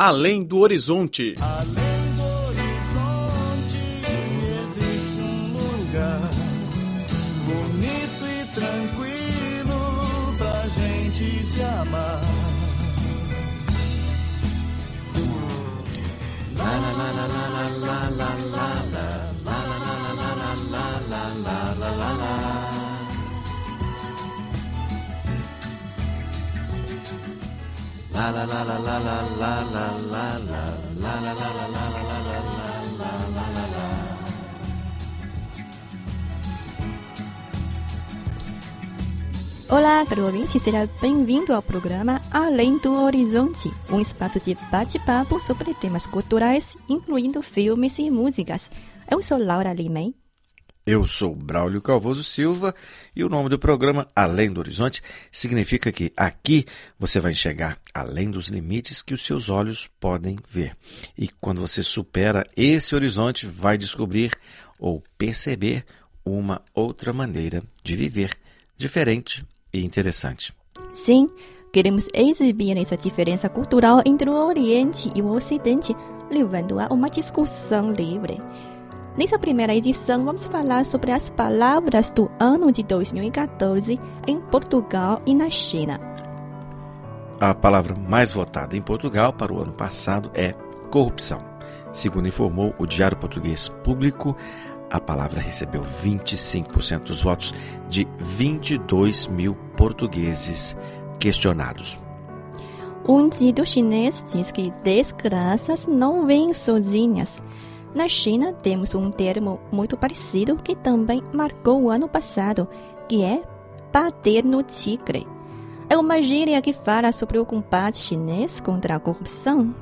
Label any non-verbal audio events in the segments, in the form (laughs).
Além do Horizonte. Além do horizonte existe um lugar bonito e tranquilo pra gente se amar. Olá, caro ouvinte, seja bem-vindo ao programa Além do Horizonte, um espaço de bate-papo sobre temas culturais, incluindo filmes e músicas. Eu sou Laura Limei. Eu sou Braulio Calvoso Silva e o nome do programa Além do Horizonte significa que aqui você vai enxergar além dos limites que os seus olhos podem ver. E quando você supera esse horizonte, vai descobrir ou perceber uma outra maneira de viver, diferente e interessante. Sim, queremos exibir essa diferença cultural entre o Oriente e o Ocidente, levando a uma discussão livre. Nessa primeira edição, vamos falar sobre as palavras do ano de 2014 em Portugal e na China. A palavra mais votada em Portugal para o ano passado é corrupção. Segundo informou o Diário Português Público, a palavra recebeu 25% dos votos de 22 mil portugueses questionados. Um dito chinês diz que desgraças não vêm sozinhas. Na China, temos um termo muito parecido que também marcou o ano passado, que é bater no tigre. É uma gíria que fala sobre o combate chinês contra a corrupção.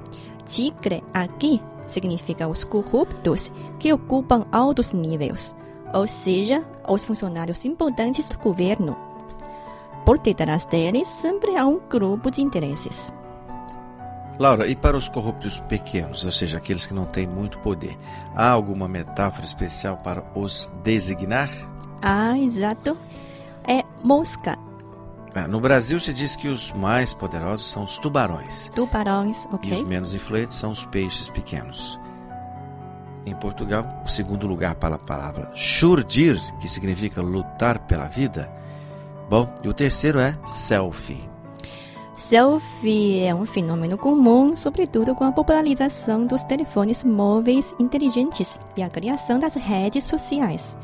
Tigre aqui significa os corruptos que ocupam altos níveis, ou seja, os funcionários importantes do governo. Por detrás deles sempre há um grupo de interesses. Laura, e para os corruptos pequenos, ou seja, aqueles que não têm muito poder, há alguma metáfora especial para os designar? Ah, exato. É mosca. Ah, No Brasil se diz que os mais poderosos são os tubarões Tubarões, e os ok? menos influentes são os peixes pequenos. Em Portugal, o segundo lugar para a palavra shurdir, que significa lutar pela vida. Bom, e o terceiro é selfie. Selfie é um fenômeno comum, sobretudo com a popularização dos telefones móveis inteligentes e a criação das redes sociais.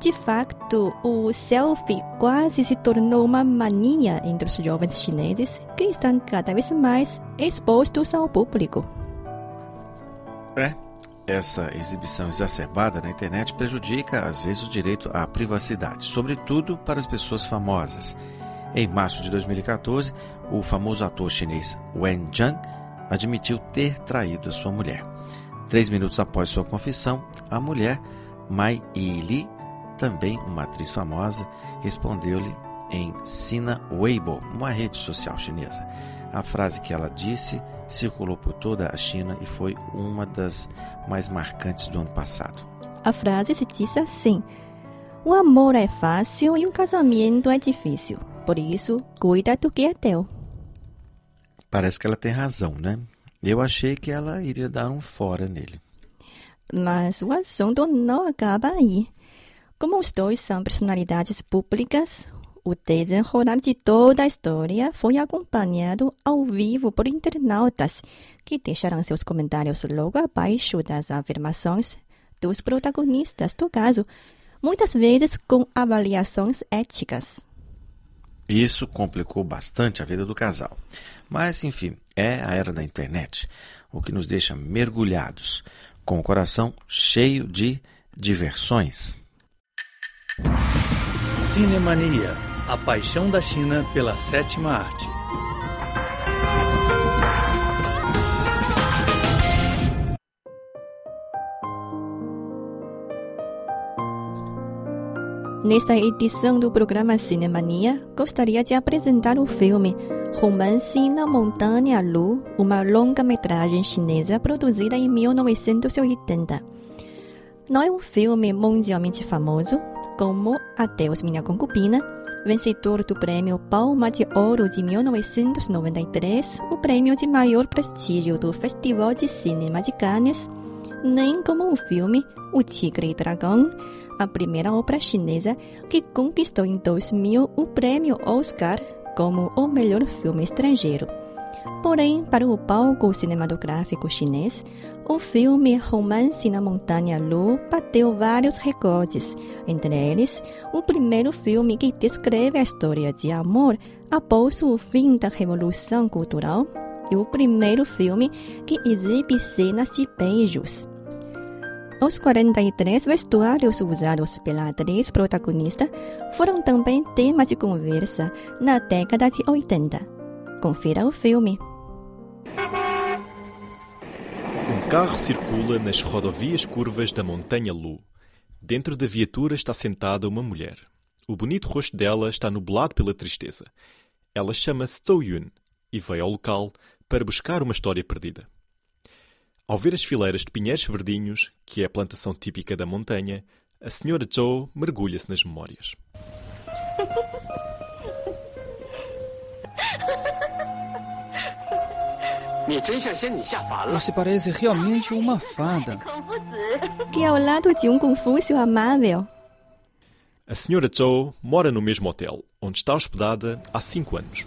De facto, o selfie quase se tornou uma mania entre os jovens chineses que estão cada vez mais expostos ao público. É, essa exibição exacerbada na internet prejudica, às vezes, o direito à privacidade, sobretudo para as pessoas famosas. Em março de 2014, o famoso ator chinês Wen Zhang admitiu ter traído sua mulher. Três minutos após sua confissão, a mulher, Mai Yili, também uma atriz famosa, respondeu-lhe em Sina Weibo, uma rede social chinesa. A frase que ela disse circulou por toda a China e foi uma das mais marcantes do ano passado. A frase se diz assim: O amor é fácil e o casamento é difícil. Por isso, cuida do que é teu. Parece que ela tem razão, né? Eu achei que ela iria dar um fora nele. Mas o assunto não acaba aí. Como os dois são personalidades públicas, o desenrolar de toda a história foi acompanhado ao vivo por internautas que deixaram seus comentários logo abaixo das afirmações dos protagonistas do caso, muitas vezes com avaliações éticas. Isso complicou bastante a vida do casal. Mas, enfim, é a era da internet, o que nos deixa mergulhados, com o coração cheio de diversões. Cinemania, a paixão da China pela sétima arte. Nesta edição do programa Cinemania, gostaria de apresentar o filme Romance na Montanha Lu, uma longa-metragem chinesa produzida em 1980. Não é um filme mundialmente famoso, como Adeus Minha Concubina, Vencedor do Prêmio Palma de Ouro de 1993, o prêmio de maior prestígio do Festival de Cinema de Cannes, nem como o filme O Tigre e Dragão, a primeira obra chinesa que conquistou em 2000 o prêmio Oscar como o melhor filme estrangeiro. Porém, para o palco cinematográfico chinês, o filme Romance na Montanha Lu bateu vários recordes, entre eles o primeiro filme que descreve a história de amor após o fim da Revolução Cultural e o primeiro filme que exibe cenas de beijos. Os 43 vestuários usados pela atriz protagonista foram também tema de conversa na década de 80. Confira o filme. Um carro circula nas rodovias curvas da Montanha Lu. Dentro da viatura está sentada uma mulher. O bonito rosto dela está nublado pela tristeza. Ela chama-se Zhou Yun e veio ao local para buscar uma história perdida. Ao ver as fileiras de pinheiros verdinhos, que é a plantação típica da montanha, a senhora Zhou mergulha-se nas memórias. (laughs) Você parece realmente uma fada. (laughs) Que ao lado de um Confúcio amável. A senhora Zhou mora no mesmo hotel, onde está hospedada há cinco anos.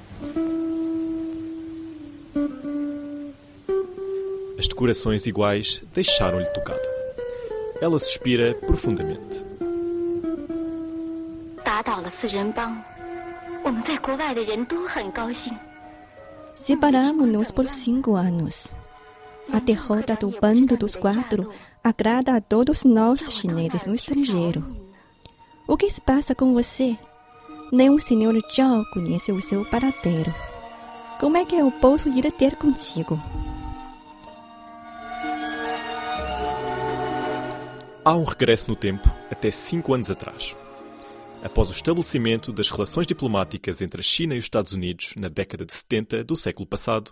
As decorações iguais deixaram-lhe tocada. Ela suspira profundamente. Separamos-nos por cinco anos. A derrota do bando dos quatro agrada a todos nós chineses no estrangeiro. O que se passa com você? Nem o senhor Zhao conhece o seu paradeiro. Como é que eu posso ir ter contigo? Há um regresso no tempo até cinco anos atrás. Após o estabelecimento das relações diplomáticas entre a China e os Estados Unidos na década de 70 do século passado,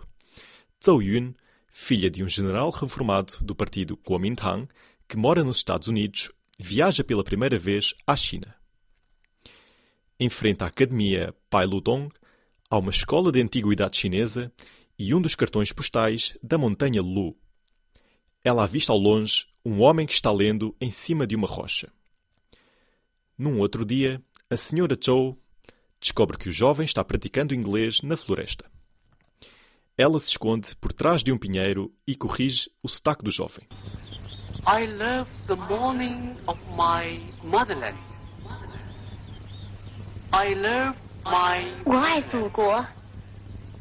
Zhou Yun, filha de um general reformado do partido Kuomintang, que mora nos Estados Unidos, viaja pela primeira vez à China. Enfrenta a Academia Pai Ludong, há uma escola de antiguidade chinesa e um dos cartões postais da montanha Lu. Ela avista ao longe um homem que está lendo em cima de uma rocha. Num outro dia, a senhora Zhou descobre que o jovem está praticando inglês na floresta. Ela se esconde por trás de um pinheiro e corrige o sotaque do jovem. I love the morning of my motherland. I love my 我爱祖国，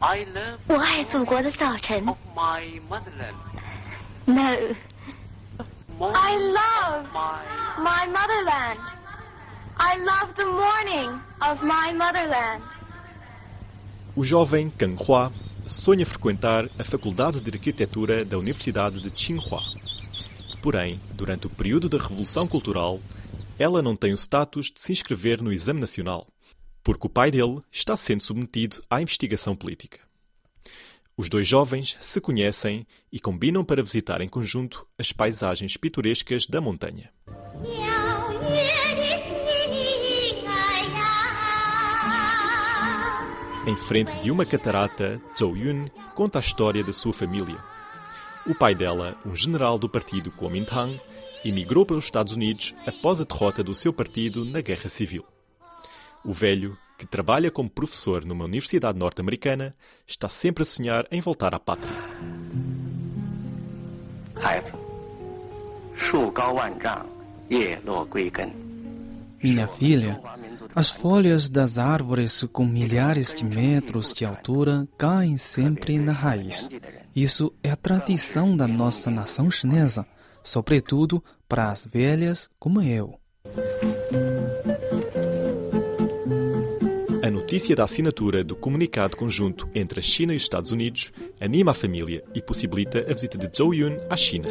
I love 我爱祖国的早晨。 of my motherland. No, Morning I love my motherland. I love the morning of my motherland. O jovem Kang Hua sonha frequentar a Faculdade de Arquitetura da Universidade de Tsinghua. Porém, durante o período da Revolução Cultural, ela não tem o status de se inscrever no exame nacional, porque o pai dele está sendo submetido à investigação política. Os dois jovens se conhecem e combinam para visitar em conjunto as paisagens pitorescas da montanha. Em frente de uma catarata, Zhou Yun conta a história da sua família. O pai dela, um general do partido Kuomintang, emigrou para os Estados Unidos após a derrota do seu partido na Guerra Civil. O velho, que trabalha como professor numa universidade norte-americana, está sempre a sonhar em voltar à pátria. Minha filha, as folhas das árvores com milhares de metros de altura caem sempre na raiz. Isso é a tradição da nossa nação chinesa, sobretudo para as velhas como eu. Notícia da assinatura do comunicado conjunto entre a China e os Estados Unidos anima a família e possibilita a visita de Zhou Yun à China.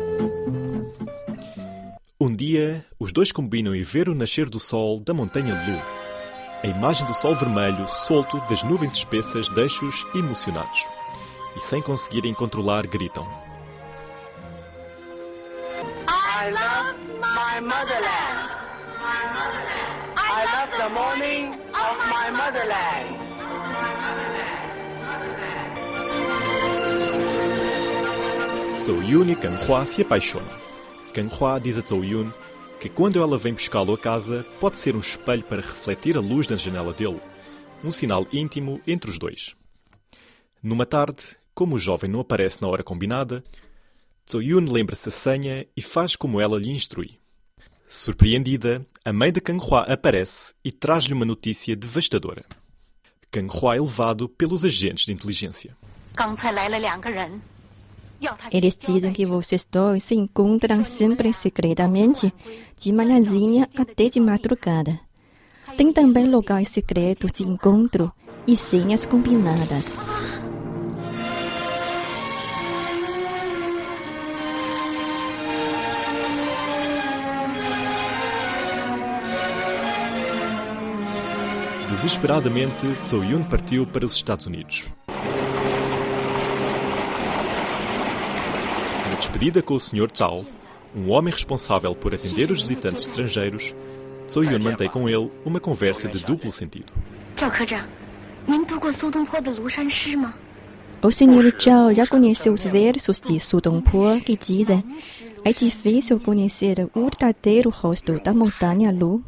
Um dia, os dois combinam em ver o nascer do sol da montanha Lu. A imagem do sol vermelho solto das nuvens espessas deixa-os emocionados. E sem conseguirem controlar, gritam. I love my motherland. I love the morning my motherland. Zhou Yun e Kang Hua se apaixonam. Kang Hua diz a Zhou Yun que quando ela vem buscá-lo a casa, pode ser um espelho para refletir a luz da janela dele, um sinal íntimo entre os dois. Numa tarde, como o jovem não aparece na hora combinada, Zhou Yun lembra-se a senha e faz como ela lhe instrui. Surpreendida, a mãe de Kang Hua aparece e traz-lhe uma notícia devastadora. Kang Hua é levado pelos agentes de inteligência. Eles dizem que vocês dois se encontram sempre secretamente, de manhãzinha até de madrugada. Tem também locais secretos de encontro e senhas combinadas. Desesperadamente, Zhou Yun partiu para os Estados Unidos. Na despedida com o Sr. Zhao, um homem responsável por atender os visitantes estrangeiros, Zhou Yun mantém com ele uma conversa de duplo sentido. O Sr. Zhao já conheceu os versos de Su Dongpo que dizem é difícil conhecer o verdadeiro rosto da montanha Lu.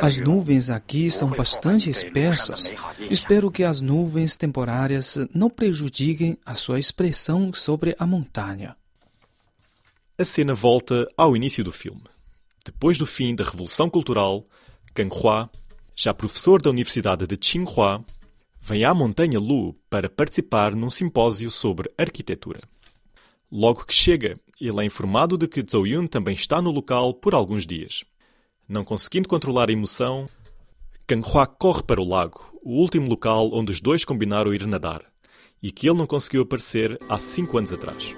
As nuvens aqui são bastante espessas. Espero que as nuvens temporárias não prejudiquem a sua expressão sobre a montanha. A cena volta ao início do filme. Depois do fim da Revolução Cultural, Kang Hua, já professor da Universidade de Tsinghua, vem à Montanha Lu para participar num simpósio sobre arquitetura. Logo que chega, ele é informado de que Zhou Yun também está no local por alguns dias. Não conseguindo controlar a emoção, Kang Hua corre para o lago, o último local onde os dois combinaram ir nadar, e que ele não conseguiu aparecer há cinco anos atrás.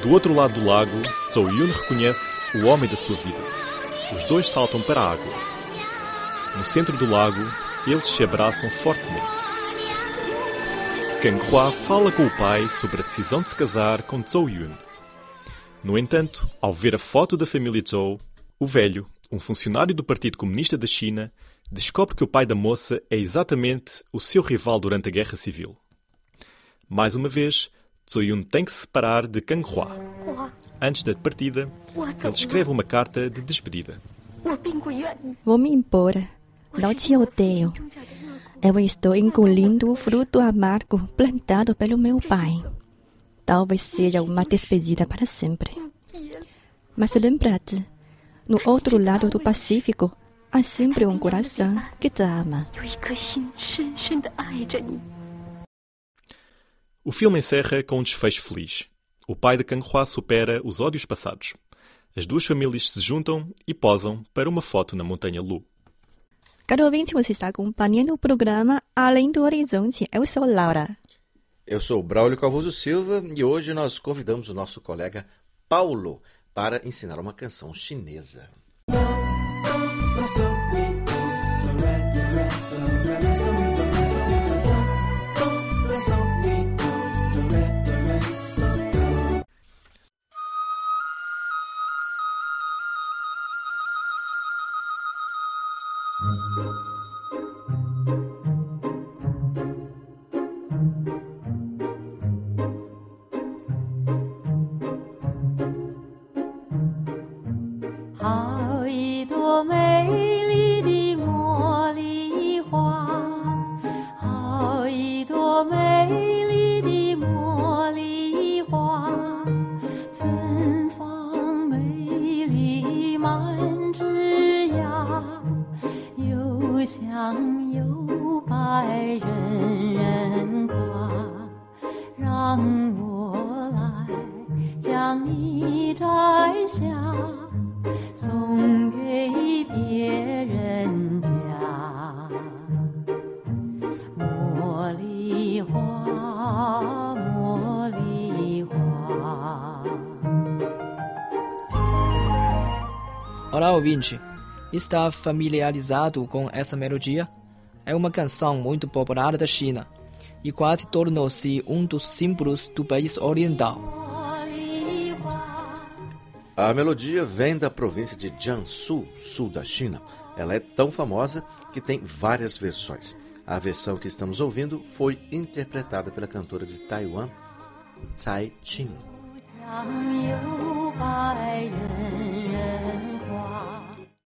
Do outro lado do lago, Zhou Yun reconhece o homem da sua vida. Os dois saltam para a água. No centro do lago, eles se abraçam fortemente. Kang Hua fala com o pai sobre a decisão de se casar com Zhou Yun. No entanto, ao ver a foto da família Zhou, o velho, um funcionário do Partido Comunista da China, descobre que o pai da moça é exatamente o seu rival durante a Guerra Civil. Mais uma vez, Tsuyun tem que se separar de Kang Hua. Antes da partida, ele escreve uma carta de despedida. Vou-me embora. Não te odeio. Eu estou engolindo o fruto amargo plantado pelo meu pai. Talvez seja uma despedida para sempre. Mas lembrate, no outro lado do Pacífico, há sempre um coração que te ama. O filme encerra com um desfecho feliz. O pai de Kang Hua supera os ódios passados. As duas famílias se juntam e posam para uma foto na Montanha Lu. Caro ouvinte, você está acompanhando o programa Além do Horizonte. Eu sou Laura. Eu sou Braulio Calvoso Silva e hoje nós convidamos o nosso colega Paulo para ensinar uma canção chinesa. “又白人人夸。让我来将你摘下。”送给别人家。茉莉花，茉莉花。 Olá, ouvinte. Está familiarizado com essa melodia? é uma canção muito popular da China e quase tornou-se um dos símbolos do país oriental. A melodia vem da província de Jiangsu, sul da China. Ela é tão famosa que tem várias versões. A versão que estamos ouvindo foi interpretada pela cantora de Taiwan, Tsai Ching.